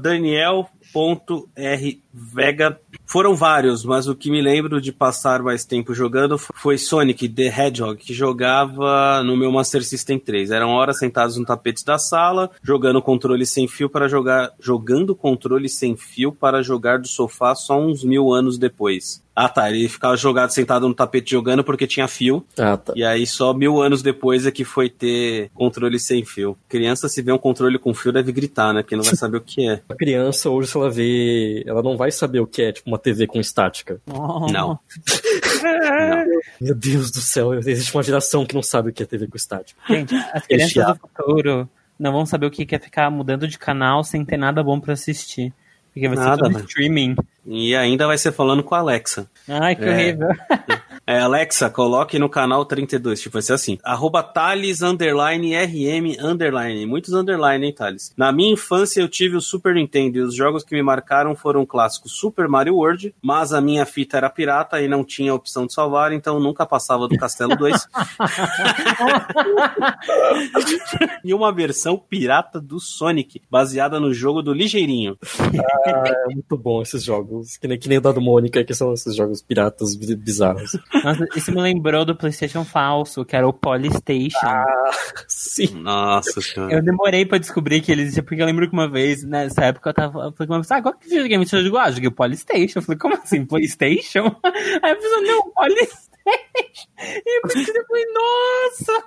Daniel.rvega. Foram vários, mas o que me lembro de passar mais tempo jogando foi Sonic the Hedgehog, que jogava no meu Master System 3. Eram horas sentados no tapete da sala, jogando controle sem fio para jogar. Jogando controle sem fio para jogar do sofá só uns mil anos depois. Ah tá, ele ficava jogado sentado no tapete jogando porque tinha fio. Ah, tá. E aí só mil anos depois é que foi ter controle sem fio. Criança, se vê um controle com fio, deve gritar, né? Porque não vai saber o que é. A criança, hoje, se ela vê. Ela não vai saber o que é, tipo, uma TV com estática. Oh. Não. Meu Deus do céu, existe uma geração que não sabe o que é TV com estática. Gente, as crianças do futuro não vão saber o que é ficar mudando de canal sem ter nada bom pra assistir. Porque vai ser Nada, tudo velho. streaming. E ainda vai ser falando com a Alexa. Ai, que É. horrível. É, Alexa, coloque no canal 32. Tipo, vai ser assim. Arroba Thales, underline, RM, underline. Muitos underline, hein, Thales? Na minha infância eu tive o Super Nintendo e os jogos que me marcaram foram o clássico Super Mario World, mas a minha fita era pirata e não tinha opção de salvar, então nunca passava do Castelo 2. e uma versão pirata do Sonic, baseada no jogo do Ligeirinho. É muito bom esses jogos. Que nem, que nem o da do Mônica, que são esses jogos piratas bi- bizarros. Nossa, isso me lembrou do PlayStation falso, que era o Polystation. Sim. Nossa senhora. Eu demorei pra descobrir que ele existia, porque eu lembro que uma vez, nessa época, eu tava. Eu falei com uma pessoa, ah, qual que videogame você jogou? Ah, joguei o Polystation. Eu falei, como assim, Playstation? Aí a pessoa, não, Polystation. E eu eu falei, nossa!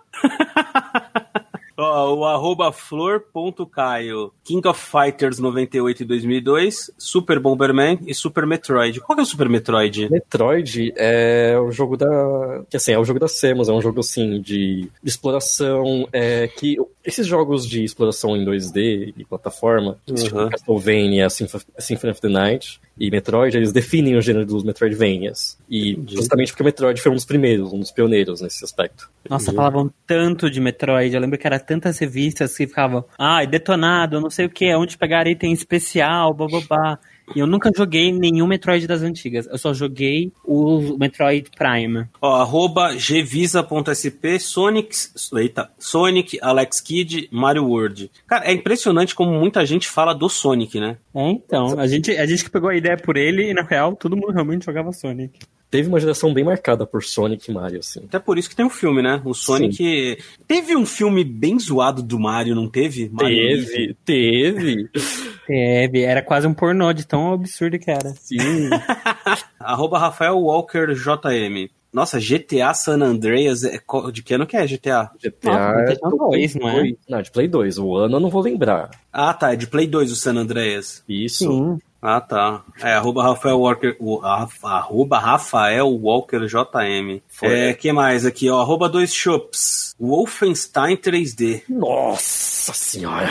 Ó, o arroba flor.caio, King of Fighters 98 e 2002, Super Bomberman e Super Metroid. Qual que é o Super Metroid? Metroid é o jogo da. Que assim, é o jogo da Samus, é um jogo assim de, de exploração. É, que esses jogos de exploração em 2D e plataforma, tipo Uhum. Castlevania, Symph- Symphony of the Night e Metroid, eles definem o gênero dos Metroidvanias. E justamente porque o Metroid foi um dos primeiros, um dos pioneiros nesse aspecto. Nossa, falavam tanto de Metroid. Eu lembro que era tantas revistas que ficavam, ai, detonado, não sei o que, onde pegar item especial, bababá. E eu nunca joguei nenhum Metroid das antigas. Eu só joguei o Metroid Prime. Ó, arroba gvisa.sp, Sonic, eita, Sonic, Alex Kidd, Mario World. Cara, é impressionante como muita gente fala do Sonic, né? É, então. A gente, a gente que pegou a ideia por ele e, na real, todo mundo realmente jogava Sonic. Teve uma geração bem marcada por Sonic e Mario, assim. Até por isso que tem um filme, né? O Sonic. Teve um filme bem zoado do Mario, não teve? Mario Teve, teve. Teve, era quase um pornô de tão absurdo que era. Sim. Arroba Rafael Walker JM. Nossa, GTA San Andreas, é de que ano que é GTA? GTA Nossa, é Play 2, não é? 2. Não, de Play 2. O ano eu não vou lembrar. Ah, tá, é de Play 2 o San Andreas. Isso. Sim. Ah, tá. É, arroba Rafael Walker, o, arroba Rafael Walker JM. Foi. É, que mais aqui, ó, arroba dois shops. Wolfenstein 3D. Nossa senhora.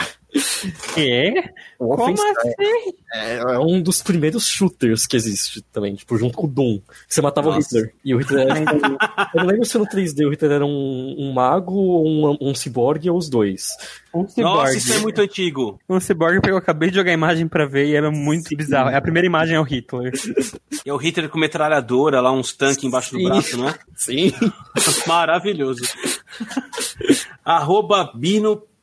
Quê? O Como assim? é, é um dos primeiros shooters que existe também, tipo, junto com o Doom. Você matava Nossa. o Hitler. E o Hitler era. eu não lembro se no 3D o Hitler era um, um mago, ou um, um ciborgue ou os dois. Um Nossa, ciborgue. isso é muito antigo. Um ciborgue porque eu acabei de jogar a imagem pra ver e era muito bizarro. A primeira imagem é o Hitler. É o Hitler com metralhadora lá, uns tanques embaixo do Sim. braço, não é? Sim. Maravilhoso. Arroba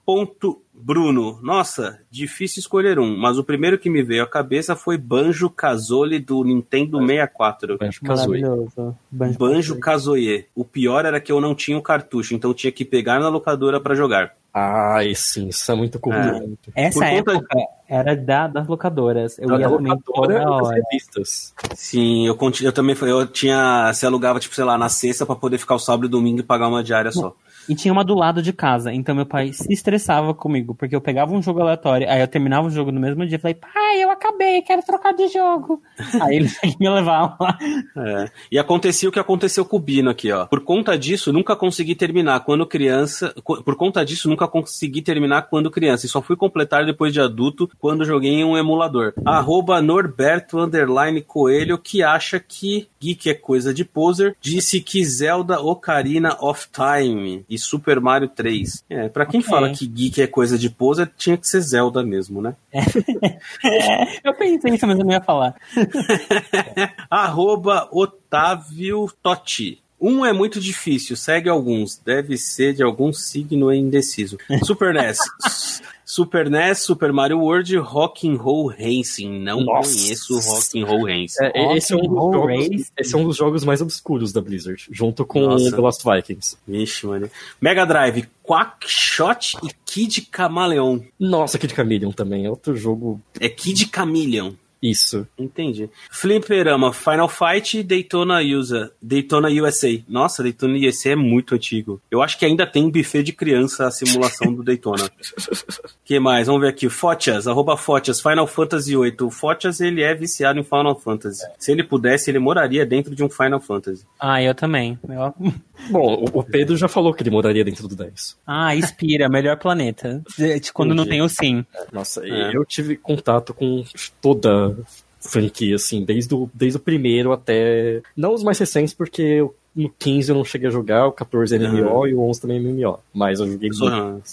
bino.bruno. Nossa, difícil escolher um, mas o primeiro que me veio à cabeça foi Banjo Kazooie do Nintendo 64. Banjo Kazooie. Banjo, Banjo Kazooie. O pior era que eu não tinha o cartucho, então tinha que pegar na locadora pra jogar. Ai, sim, isso é muito comum. Essa Por conta- época era da, das locadoras. Eu Da ia locadora toda e revistas. Sim, eu, conti- eu também fui- eu tinha. Você alugava, tipo, sei lá, na sexta pra poder ficar o sábado e domingo e pagar uma diária só. E tinha uma do lado de casa, então meu pai se estressava comigo, porque eu pegava um jogo aleatório, aí eu terminava o jogo no mesmo dia e falei, pai, eu acabei, quero trocar de jogo. aí ele tinha que me levar lá. É. E acontecia o que aconteceu com o Bino aqui, ó. Por conta disso, nunca consegui terminar quando criança. Por conta disso, nunca consegui terminar quando criança. E só fui completar depois de adulto, quando joguei em um emulador. Arroba Norberto Underline Coelho, que acha que Geek é coisa de poser, disse que Zelda Ocarina of Time e Super Mario 3. É, pra quem Ok. fala que Geek é coisa de poser, tinha que ser Zelda mesmo, né? eu pensei isso, mas eu não ia falar. Arroba Otávio Totti. Um é muito difícil, segue alguns. Deve ser de algum signo indeciso. Super NES. Super NES, Super Mario World, Rock'n'Roll Racing. Não Nossa. conheço Rock'n'Roll Racing. É, esse, é um jogos, Race. esse é um dos jogos mais obscuros da Blizzard, junto com Nossa. The Lost Vikings. Vixe, mano. Mega Drive, Quackshot e Kid Camaleon. Nossa, Kid Chameleon também, é outro jogo. É Kid Chameleon. Isso. Entendi. Fliperama, Final Fight e Daytona USA. Daytona USA. Nossa, Daytona USA é muito antigo. Eu acho que ainda tem buffet de criança a simulação do Daytona. que mais? Vamos ver aqui. Fotias, arroba Fotias, Final Fantasy VIII. O Fotias, ele é viciado em Final Fantasy. Se ele pudesse, ele moraria dentro de um Final Fantasy. Ah, eu também. Eu- Bom, o- Pedro já falou que ele moraria dentro do 10. Ah, Inspira, melhor planeta. Quando não Entendi. tem o sim. Nossa, É. eu tive contato com toda franquia, assim, desde o, desde o primeiro até. Não os mais recentes, porque eu- no 15 eu não cheguei a jogar, o 14 é MMO e o 11 também é MMO. Mas eu joguei Eu só, muito.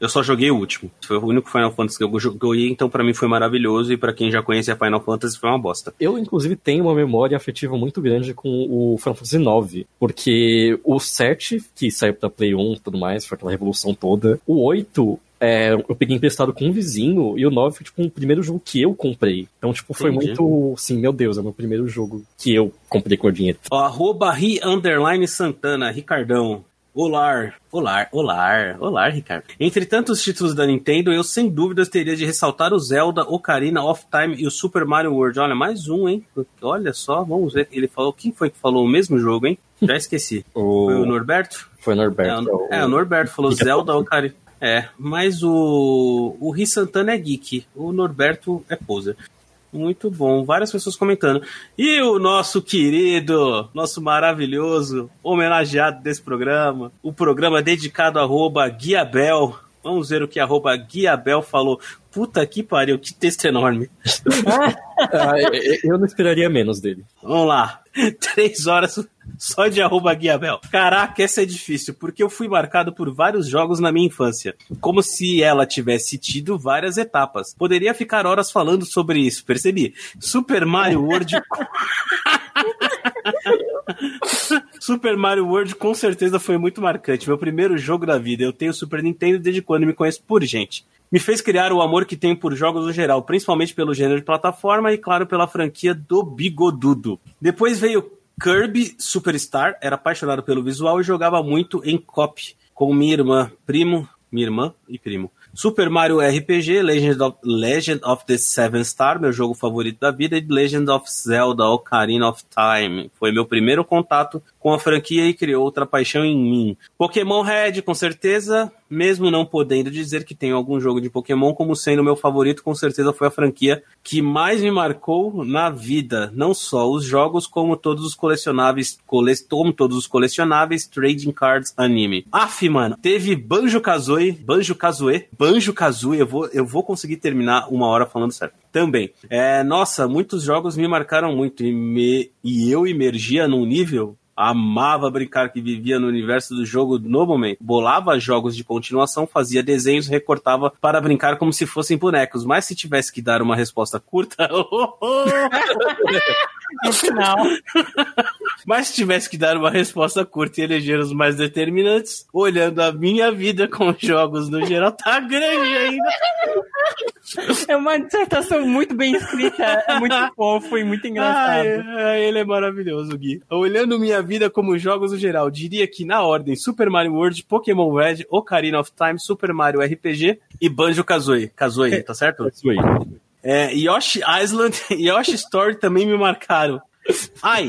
eu só joguei o último. Foi o único Final Fantasy que eu joguei, então pra mim foi maravilhoso. E pra quem já conhece a Final Fantasy, foi uma bosta. Eu, inclusive, tenho uma memória afetiva muito grande com o Final Fantasy IX, porque o 7, que saiu pra Play 1 e tudo mais, foi aquela revolução toda, o 8 é, eu peguei emprestado com um vizinho, e o 9 foi, tipo, o primeiro jogo que eu comprei. Então, tipo, foi Entendi. muito, assim, meu Deus, é o meu primeiro jogo que eu comprei com o dinheiro. Ó, arroba Ri Underline Santana, Ricardão. Olá, olá, olá, olá, Ricardo. Entre tantos títulos da Nintendo, eu sem dúvidas teria de ressaltar o Zelda, Ocarina of Time e o Super Mario World. Olha, mais um, hein? Olha só, vamos ver. Ele falou. Quem foi que falou o mesmo jogo, hein? Já esqueci. Foi o O... Norberto? Foi o Norberto. É, o, é, o Norberto falou Zelda, Ocarina. É, mas o, o Ri Santana é geek, o Norberto é poser. Muito bom, várias pessoas comentando. E o nosso querido, nosso maravilhoso homenageado desse programa, o programa dedicado a Guiabel. Vamos ver o que arroba Guiabel falou. Puta que pariu, que texto enorme. Ah, eu não esperaria menos dele. Vamos lá. Três horas só de arroba Guiabel. Caraca, essa é difícil, porque eu fui marcado por vários jogos na minha infância. Como se ela tivesse tido várias etapas. Poderia ficar horas falando sobre isso, percebi. Super Mario World. Super Mario World com certeza foi muito marcante. Meu primeiro jogo da vida. Eu tenho Super Nintendo desde quando me conheço por gente. Me fez criar o amor que tenho por jogos no geral, principalmente pelo gênero de plataforma e, claro, pela franquia do Bigodudo. Depois veio Kirby Superstar, era apaixonado pelo visual e jogava muito em cop com minha irmã, primo, minha irmã e primo. Super Mario RPG, Legend of, Legend of the Seven Star, meu jogo favorito da vida, e Legend of Zelda Ocarina of Time. Foi meu primeiro contato com a franquia e criou outra paixão em mim. Pokémon Red, com certeza, mesmo não podendo dizer que tenho algum jogo de Pokémon como sendo meu favorito, com certeza foi a franquia que mais me marcou na vida. Não só os jogos, como todos os colecionáveis, cole... como todos os colecionáveis, trading cards, anime. Aff, mano, teve Banjo-Kazooie, Banjo-Kazooie, Banjo-Kazooie, eu vou, eu vou conseguir terminar uma hora falando certo. Também. É, nossa, muitos jogos me marcaram muito e, me... e eu emergia num nível amava brincar que vivia no universo do jogo no momento. Bolava jogos de continuação, fazia desenhos, recortava para brincar como se fossem bonecos. Mas se tivesse que dar uma resposta curta. no final. Mas se tivesse que dar uma resposta curta e eleger os mais determinantes, olhando a minha vida com jogos no geral, tá grande ainda. É uma dissertação muito bem escrita, é muito fofo e muito engraçado. Ai, ele é maravilhoso, Gui. Olhando minha vida como jogos no geral, diria que na ordem Super Mario World, Pokémon Red, Ocarina of Time, Super Mario RPG e Banjo-Kazooie. Kazooie, tá certo? Kazooie. É, Yoshi Island e Yoshi Story também me marcaram. Ai!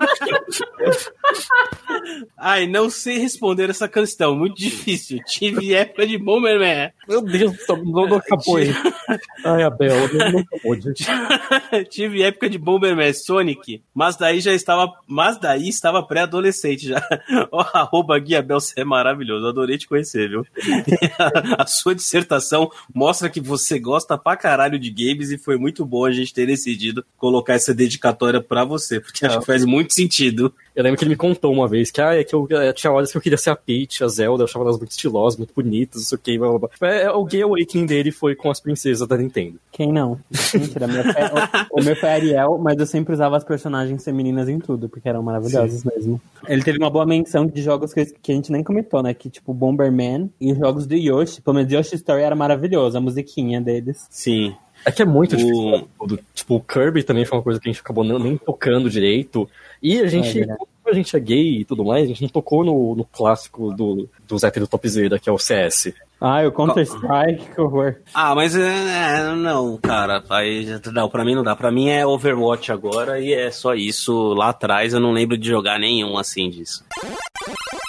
Ai, não sei responder essa questão, muito difícil. Tive época de Bomberman. Meu Deus, não, não acabou aí. Ai, Abel, não, acabou, gente. Tive época de Bomberman Sonic, mas daí já estava, mas daí estava pré-adolescente já. Oh, arroba Gui Abel, você é maravilhoso, adorei te conhecer, viu? A, a sua dissertação mostra que você gosta pra caralho de games e foi muito bom a gente ter decidido colocar essa dedicatória pra você, porque acho que faz muito sentido. Eu lembro que ele me contou uma vez que, ah, é que eu, eu tinha horas que eu queria ser a Peach, a Zelda, eu achava elas muito estilosas, muito bonitas, não sei o que, blá, blá, blá. É, o Gay Awakening dele foi com as princesas da Nintendo. Quem não? Mentira, meu foi, o, o, meu foi Ariel, mas eu sempre usava as personagens femininas em tudo, porque eram maravilhosas Sim. mesmo. Ele teve uma boa menção de jogos que, que, a gente nem comentou, né? Que tipo Bomberman e os jogos do Yoshi, pelo menos Yoshi Story era maravilhoso, a musiquinha deles. Sim. É que é muito o... difícil. Tipo, o Kirby também foi uma coisa que a gente acabou nem tocando direito. E a gente, é como a gente é gay e tudo mais, a gente não tocou no, no clássico do, dos héteros topzera, que é o CS. Ah, o Counter-Strike, que horror. Ah, mas é, é, não, cara, aí, não, pra mim não dá. Pra mim é Overwatch agora e é só isso. Lá atrás eu não lembro de jogar nenhum assim disso.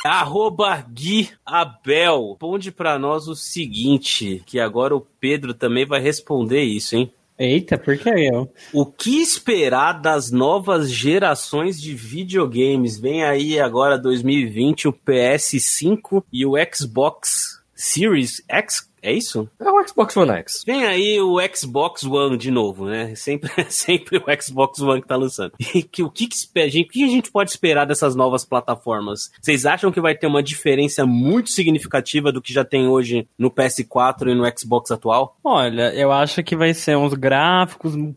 Arroba Gui Abel. Responde pra nós o seguinte, que agora o Pedro também vai responder isso, hein? Eita, por que eu? O que esperar das novas gerações de videogames? Vem aí agora 2020 o PS5 e o Xbox Series X é isso? É o Xbox One X. Vem aí o Xbox One de novo, né? Sempre, sempre o Xbox One que tá lançando. E que, o que, que, o que a gente pode esperar dessas novas plataformas? Vocês acham que vai ter uma diferença muito significativa do que já tem hoje no PS4 e no Xbox atual? Olha, eu acho que vai ser uns gráficos um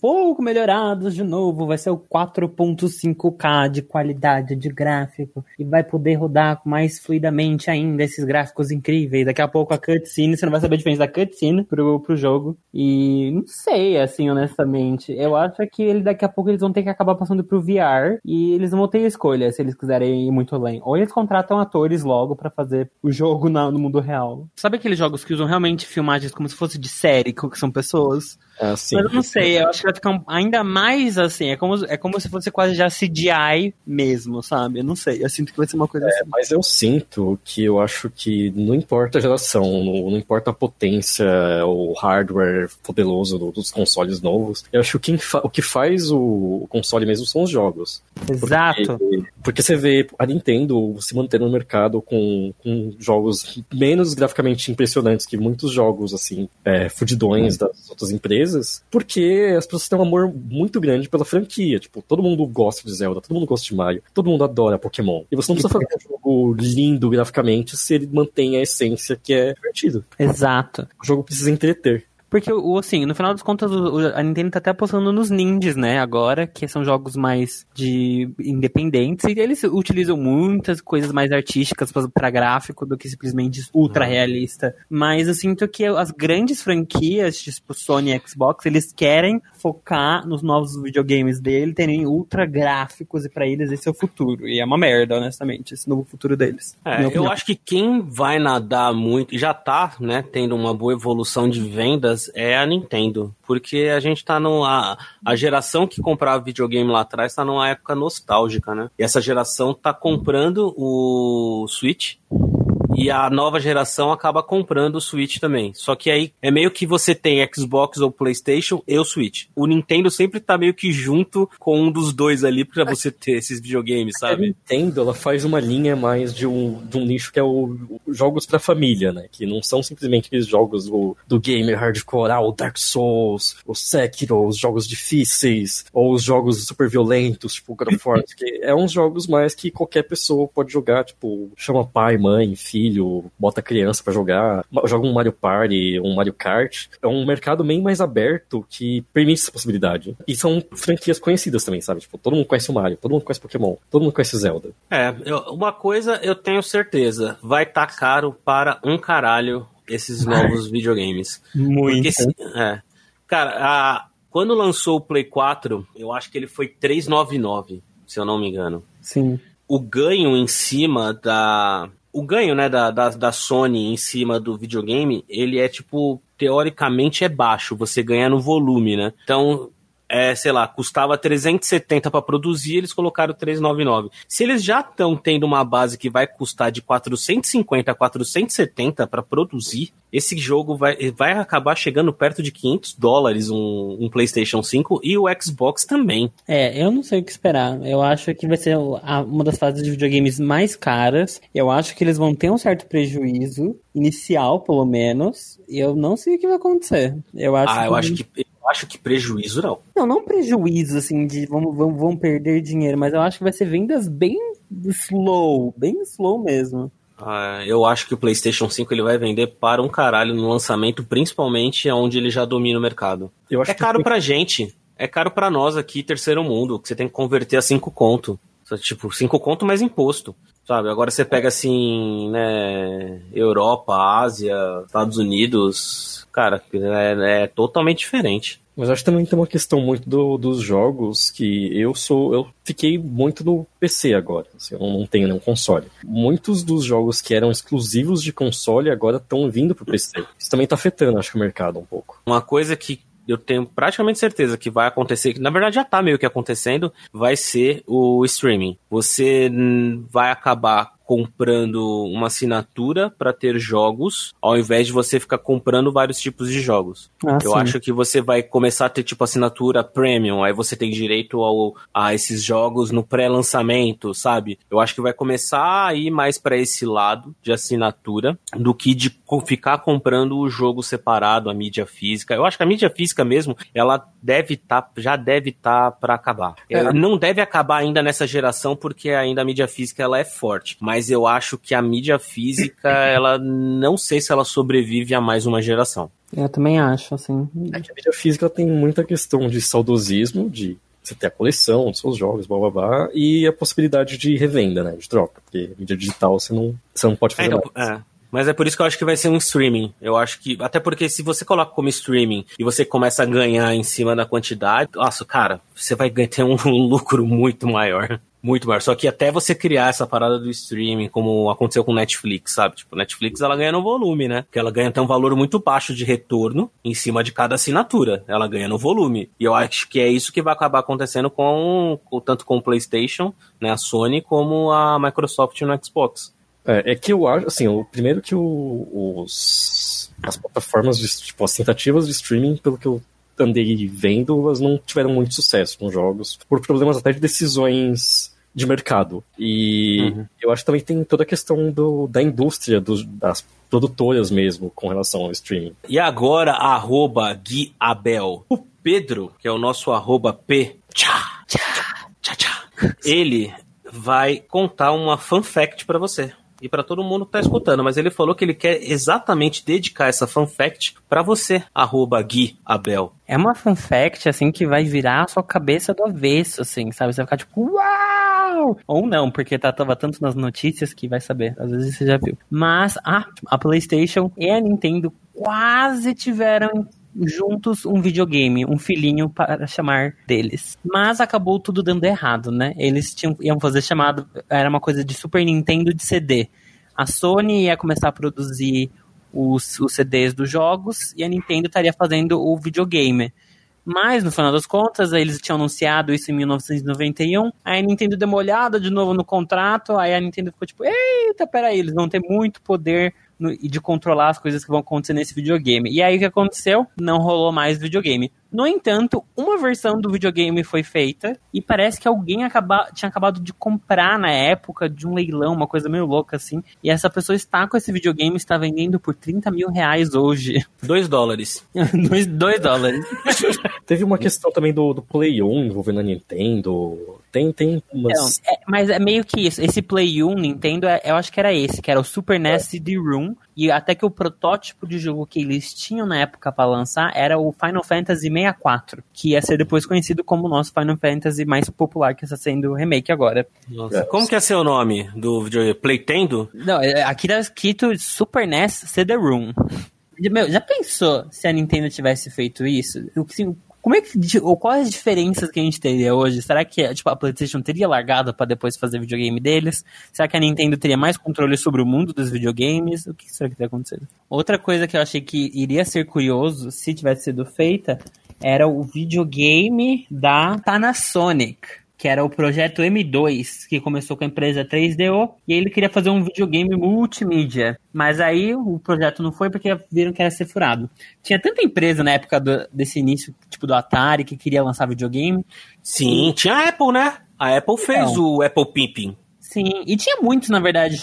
pouco melhorados de novo. Vai ser o 4.5K de qualidade de gráfico. E vai poder rodar mais fluidamente ainda esses gráficos incríveis. Daqui a pouco a cutscene cutscene, você não vai saber a diferença da cutscene pro, pro jogo. E não sei, assim, honestamente. Eu acho que ele daqui a pouco eles vão ter que acabar passando pro VR e eles vão ter escolha se eles quiserem ir muito além. Ou eles contratam atores logo para fazer o jogo na, no mundo real. Sabe aqueles jogos que usam realmente filmagens como se fosse de série, que são pessoas? É, sim. Mas eu não sei, eu acho que vai ficar ainda mais assim. É como, é como se fosse quase já CGI mesmo, sabe? Eu não sei, eu sinto que vai ser uma coisa é, assim. Mas eu sinto que eu acho que não importa a geração, não, não importa a potência, o hardware poderoso dos consoles novos. Eu acho que o que faz o console mesmo são os jogos. Exato. Porque, porque você vê a Nintendo se mantendo no mercado com, com jogos menos graficamente impressionantes que muitos jogos, assim, é, fudidões das outras empresas, porque as pessoas têm um amor muito grande pela franquia. Tipo, todo mundo gosta de Zelda, todo mundo gosta de Mario, todo mundo adora Pokémon. E você não precisa fazer um jogo lindo graficamente se ele mantém a essência que é divertido. Exato. O jogo precisa entreter. Porque, o, assim, no final das contas, a Nintendo tá até apostando nos ninjas, né, agora, que são jogos mais de independentes, e eles utilizam muitas coisas mais artísticas para gráfico do que simplesmente ultra realista. Mas eu sinto que as grandes franquias, tipo Sony e Xbox, eles querem focar nos novos videogames dele, terem ultra gráficos, e para eles esse é o futuro. E é uma merda, honestamente, esse novo futuro deles. É, eu acho que quem vai nadar muito, já tá, né, tendo uma boa evolução de vendas é a Nintendo. Porque a gente tá numa. A geração que comprava videogame lá atrás tá numa época nostálgica, né? E essa geração tá comprando o Switch e a nova geração acaba comprando o Switch também. Só que aí é meio que você tem Xbox ou PlayStation e o Switch. O Nintendo sempre tá meio que junto com um dos dois ali pra você ter esses videogames, sabe? A Nintendo, ela faz uma linha mais de um, de um nicho que é o, o jogos pra família, né? Que não são simplesmente aqueles jogos do, do gamer hardcore, ah, o Dark Souls, o Sekiro, os jogos difíceis, ou os jogos super violentos, tipo God of War, que é uns jogos mais que qualquer pessoa pode jogar, tipo, chama pai, mãe, filho, filho, bota criança para jogar, joga um Mario Party, um Mario Kart. É um mercado bem mais aberto que permite essa possibilidade. E são franquias conhecidas também, sabe? Tipo, todo mundo conhece o Mario, todo mundo conhece Pokémon, todo mundo conhece Zelda. É, eu, uma coisa eu tenho certeza, vai estar tá caro para um caralho esses novos videogames. Muito. Porque, é, cara, a, quando lançou o Play 4, eu acho que ele foi 399, se eu não me engano. Sim. O ganho em cima da, o ganho, né, da, da, da, Sony em cima do videogame, ele é tipo, teoricamente é baixo, você ganha no volume, né? Então, é, sei lá, custava 370 para produzir, eles colocaram 399. Se eles já estão tendo uma base que vai custar de 450 a 470 para produzir, esse jogo vai, vai acabar chegando perto de 500 dólares um, um, PlayStation 5 e o Xbox também. É, eu não sei o que esperar. Eu acho que vai ser uma das fases de videogames mais caras. Eu acho que eles vão ter um certo prejuízo inicial, pelo menos. E eu não sei o que vai acontecer. Eu acho ah, que... eu acho que acho que prejuízo não. Não, não prejuízo, assim, de vamos, vamos, vamos perder dinheiro, mas eu acho que vai ser vendas bem slow, bem slow mesmo. Ah, eu acho que o PlayStation 5 ele vai vender para um caralho no lançamento, principalmente onde ele já domina o mercado. é caro que... pra gente, é caro pra nós aqui, terceiro mundo, que você tem que converter a 5 conto. Tipo, 5 conto mais imposto. Sabe, agora você pega assim, né, Europa, Ásia, Estados Unidos, cara, é, é totalmente diferente. Mas acho que também tem uma questão muito do, dos jogos que eu sou. Eu fiquei muito no PC agora. Assim, eu não tenho nenhum console. Muitos dos jogos que eram exclusivos de console agora estão vindo pro PC. Isso também tá afetando, acho que, o mercado um pouco. Uma coisa que eu tenho praticamente certeza que vai acontecer, que na verdade já tá meio que acontecendo, vai ser o streaming. Você vai acabar comprando uma assinatura para ter jogos, ao invés de você ficar comprando vários tipos de jogos. Ah, eu sim. acho que você vai começar a ter tipo assinatura premium, aí você tem direito ao, a esses jogos no pré-lançamento, sabe? Eu acho que vai começar a ir mais para esse lado de assinatura do que de ficar comprando o jogo separado, a mídia física. Eu acho que a mídia física mesmo, ela deve estar, tá, já deve estar tá para acabar. É. Não deve acabar ainda nessa geração porque ainda a mídia física ela é forte, mas mas eu acho que a mídia física, ela não sei se ela sobrevive a mais uma geração. Eu também acho, assim. É que a mídia física tem muita questão de saudosismo, de você ter a coleção dos seus jogos, blá blá blá, e a possibilidade de revenda, né? De troca. Porque mídia digital você não, você não pode fazer é, então, é. Mas é por isso que eu acho que vai ser um streaming. Eu acho que. Até porque se você coloca como streaming e você começa a ganhar em cima da quantidade, nossa, cara, você vai ter um lucro muito maior. Muito maior. Só que até você criar essa parada do streaming, como aconteceu com Netflix, sabe? Tipo, Netflix ela ganha no volume, né? Porque ela ganha até um valor muito baixo de retorno em cima de cada assinatura. Ela ganha no volume. E eu acho que é isso que vai acabar acontecendo com, tanto com o PlayStation, né? A Sony, como a Microsoft no Xbox. É, é que eu acho, assim, o primeiro que o, os, as plataformas, de, tipo, as tentativas de streaming, pelo que eu andei vendo, elas não tiveram muito sucesso com jogos, por problemas até de decisões de mercado. E uhum. eu acho que também tem toda a questão do, da indústria, do, das produtoras mesmo, com relação ao streaming. E agora, arroba Gui Abel. O Pedro, que é o nosso arroba P, tchá, tchá, tchá, tchá, ele vai contar uma fun fact para você e para todo mundo que tá escutando, mas ele falou que ele quer exatamente dedicar essa fun fact para você, arroba Gui Abel. É uma fun fact, assim, que vai virar a sua cabeça do avesso, assim, sabe? Você vai ficar tipo, uau! Ou não, porque tá, tava tanto nas notícias que vai saber, às vezes você já viu. Mas a, a PlayStation e a Nintendo quase tiveram juntos um videogame, um filhinho para chamar deles. Mas acabou tudo dando errado, né? Eles tinham, iam fazer chamado, era uma coisa de Super Nintendo de CD. A Sony ia começar a produzir os, os CDs dos jogos e a Nintendo estaria fazendo o videogame. Mas, no final das contas, eles tinham anunciado isso em 1991. Aí a Nintendo deu uma olhada de novo no contrato. Aí a Nintendo ficou tipo: Eita, peraí, eles vão ter muito poder no, de controlar as coisas que vão acontecer nesse videogame. E aí o que aconteceu? Não rolou mais videogame. No entanto, uma versão do videogame foi feita e parece que alguém acaba, tinha acabado de comprar na época de um leilão, uma coisa meio louca assim. E essa pessoa está com esse videogame está vendendo por 30 mil reais hoje. 2 dólares. 2 dólares. Teve uma questão também do, do Play 1 envolvendo a Nintendo. Tem, tem umas... Então, é, mas é meio que isso. Esse Play 1 Nintendo, é, eu acho que era esse, que era o Super NES CD-ROOM. E até que o protótipo de jogo que eles tinham na época para lançar era o Final Fantasy 64, que ia ser depois conhecido como o nosso Final Fantasy mais popular, que está sendo remake agora. Nossa. Como que é seu nome do videogame? Playtendo? Não, é, aqui tá escrito Super NES CD-ROOM. Meu, já pensou se a Nintendo tivesse feito isso? Assim, como é que, ou quais as diferenças que a gente teria hoje? Será que tipo, a PlayStation teria largado para depois fazer videogame deles? Será que a Nintendo teria mais controle sobre o mundo dos videogames? O que será que teria acontecido? Outra coisa que eu achei que iria ser curioso se tivesse sido feita era o videogame da Panasonic que era o projeto M2, que começou com a empresa 3DO, e ele queria fazer um videogame multimídia. Mas aí o projeto não foi porque viram que era ser furado. Tinha tanta empresa na época do, desse início, tipo do Atari, que queria lançar videogame. Sim, e... tinha a Apple, né? A Apple fez então, o Apple Pimping. Sim, e tinha muitos, na verdade,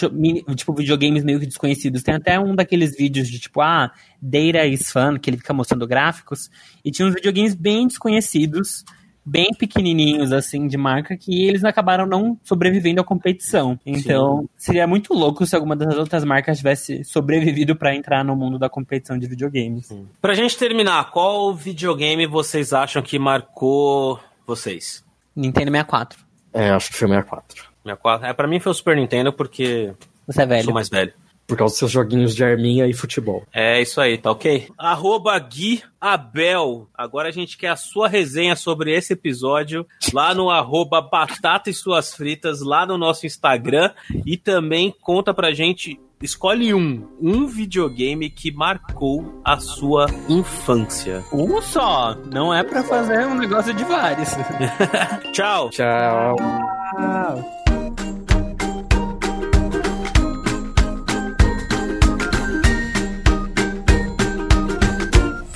tipo, videogames meio que desconhecidos. Tem até um daqueles vídeos de tipo, ah, Data is Fun, que ele fica mostrando gráficos. E tinha uns videogames bem desconhecidos bem pequenininhos, assim, de marca, que eles acabaram não sobrevivendo à competição. Então, Sim. seria muito louco se alguma das outras marcas tivesse sobrevivido para entrar no mundo da competição de videogames. Sim. Pra gente terminar, qual videogame vocês acham que marcou vocês? Nintendo 64. É, acho que foi 64. 64. É, pra mim foi o Super Nintendo porque. Você é velho. Sou mais velho. Por causa dos seus joguinhos de arminha e futebol. É isso aí, tá ok? Arroba Gui Abel. Agora a gente quer a sua resenha sobre esse episódio lá no arroba Batata e Suas Fritas, lá no nosso Instagram. E também conta pra gente Escolhe um. Um videogame que marcou a sua infância. Um só. Não é para fazer um negócio de vários. Tchau. Tchau. Tchau.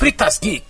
Fritas Geek.